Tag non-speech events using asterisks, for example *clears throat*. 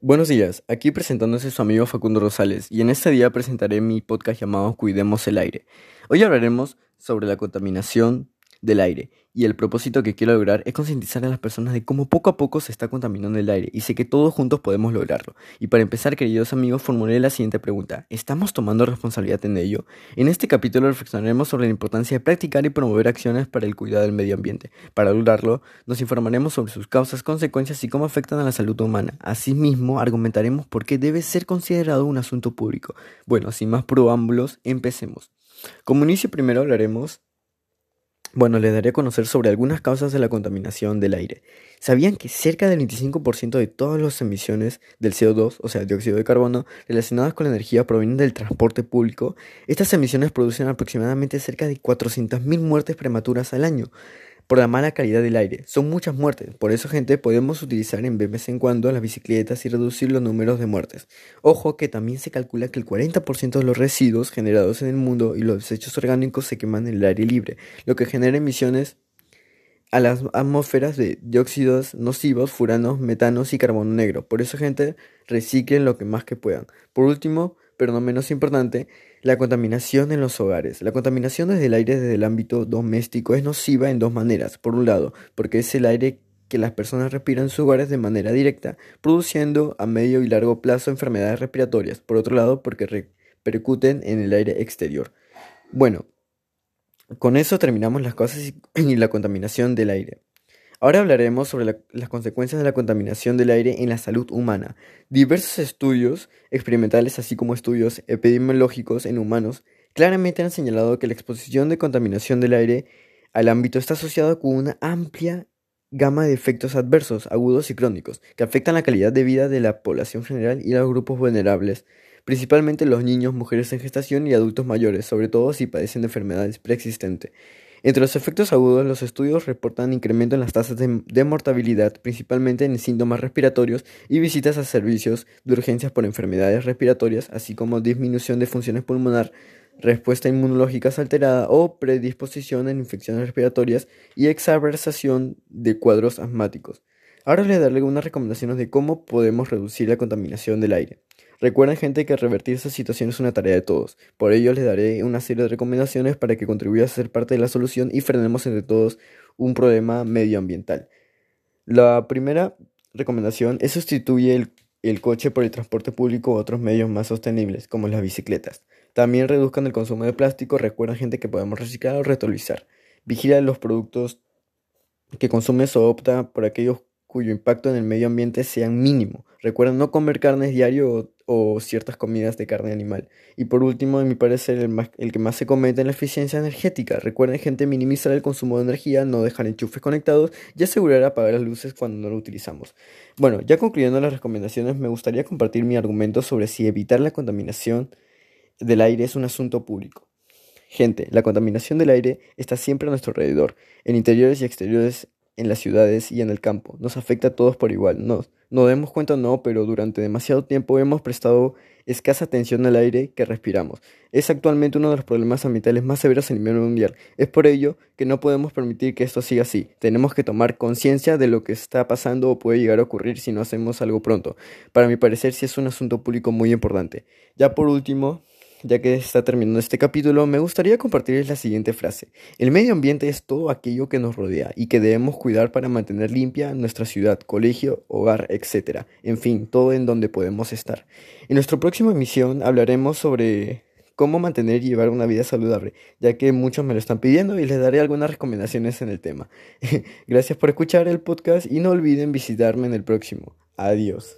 Buenos días, aquí presentándose su amigo Facundo Rosales y en este día presentaré mi podcast llamado Cuidemos el aire. Hoy hablaremos sobre la contaminación del aire y el propósito que quiero lograr es concientizar a las personas de cómo poco a poco se está contaminando el aire y sé que todos juntos podemos lograrlo. Y para empezar, queridos amigos, formulé la siguiente pregunta. ¿Estamos tomando responsabilidad en ello? En este capítulo reflexionaremos sobre la importancia de practicar y promover acciones para el cuidado del medio ambiente. Para lograrlo, nos informaremos sobre sus causas, consecuencias y cómo afectan a la salud humana. Asimismo, argumentaremos por qué debe ser considerado un asunto público. Bueno, sin más preámbulos, empecemos. Como inicio primero hablaremos bueno, les daré a conocer sobre algunas causas de la contaminación del aire. ¿Sabían que cerca del 25% de todas las emisiones del CO2, o sea, dióxido de carbono, relacionadas con la energía provienen del transporte público? Estas emisiones producen aproximadamente cerca de 400.000 muertes prematuras al año por la mala calidad del aire. Son muchas muertes, por eso gente podemos utilizar en vez en cuando las bicicletas y reducir los números de muertes. Ojo que también se calcula que el 40% de los residuos generados en el mundo y los desechos orgánicos se queman en el aire libre, lo que genera emisiones a las atmósferas de dióxidos nocivos, furanos, metanos y carbono negro. Por eso gente reciclen lo que más que puedan. Por último, pero no menos importante, la contaminación en los hogares. La contaminación desde el aire desde el ámbito doméstico es nociva en dos maneras. Por un lado, porque es el aire que las personas respiran en sus hogares de manera directa, produciendo a medio y largo plazo enfermedades respiratorias. Por otro lado, porque repercuten en el aire exterior. Bueno, con eso terminamos las cosas y *clears throat* la contaminación del aire. Ahora hablaremos sobre las consecuencias de la contaminación del aire en la salud humana. Diversos estudios experimentales, así como estudios epidemiológicos en humanos, claramente han señalado que la exposición de contaminación del aire al ámbito está asociada con una amplia gama de efectos adversos, agudos y crónicos, que afectan la calidad de vida de la población general y los grupos vulnerables, principalmente los niños, mujeres en gestación y adultos mayores, sobre todo si padecen de enfermedades preexistentes. Entre los efectos agudos, los estudios reportan incremento en las tasas de, mortalidad, principalmente en síntomas respiratorios y visitas a servicios de urgencias por enfermedades respiratorias, así como disminución de funciones pulmonar, respuesta inmunológica alterada o predisposición en infecciones respiratorias y exacerbación de cuadros asmáticos. Ahora les daré algunas recomendaciones de cómo podemos reducir la contaminación del aire. Recuerden gente que revertir esta situación es una tarea de todos. Por ello les daré una serie de recomendaciones para que contribuyas a ser parte de la solución y frenemos entre todos un problema medioambiental. La primera recomendación es sustituir el, coche por el transporte público u otros medios más sostenibles, como las bicicletas. También reduzcan el consumo de plástico. Recuerden gente que podemos reciclar o reutilizar. Vigila los productos que consumes o opta por aquellos cuyo impacto en el medio ambiente sea mínimo. Recuerda no comer carnes diario o, ciertas comidas de carne animal. Y por último, en mi parecer, el, el que más se comete es la eficiencia energética. Recuerden, gente, minimizar el consumo de energía, no dejar enchufes conectados y asegurar apagar las luces cuando no lo utilizamos. Bueno, ya concluyendo las recomendaciones, me gustaría compartir mi argumento sobre si evitar la contaminación del aire es un asunto público. Gente, la contaminación del aire está siempre a nuestro alrededor, en interiores y exteriores en las ciudades y en el campo. Nos afecta a todos por igual. No, no demos cuenta no, pero durante demasiado tiempo hemos prestado escasa atención al aire que respiramos. Es actualmente uno de los problemas ambientales más severos a nivel mundial. Es por ello que no podemos permitir que esto siga así. Tenemos que tomar conciencia de lo que está pasando o puede llegar a ocurrir si no hacemos algo pronto. Para mi parecer sí es un asunto público muy importante. Ya por último, ya que está terminando este capítulo, me gustaría compartirles la siguiente frase. El medio ambiente es todo aquello que nos rodea y que debemos cuidar para mantener limpia nuestra ciudad, colegio, hogar, etc. En fin, todo en donde podemos estar. En nuestra próxima emisión hablaremos sobre cómo mantener y llevar una vida saludable, ya que muchos me lo están pidiendo y les daré algunas recomendaciones en el tema. *laughs* Gracias por escuchar el podcast y no olviden visitarme en el próximo. Adiós.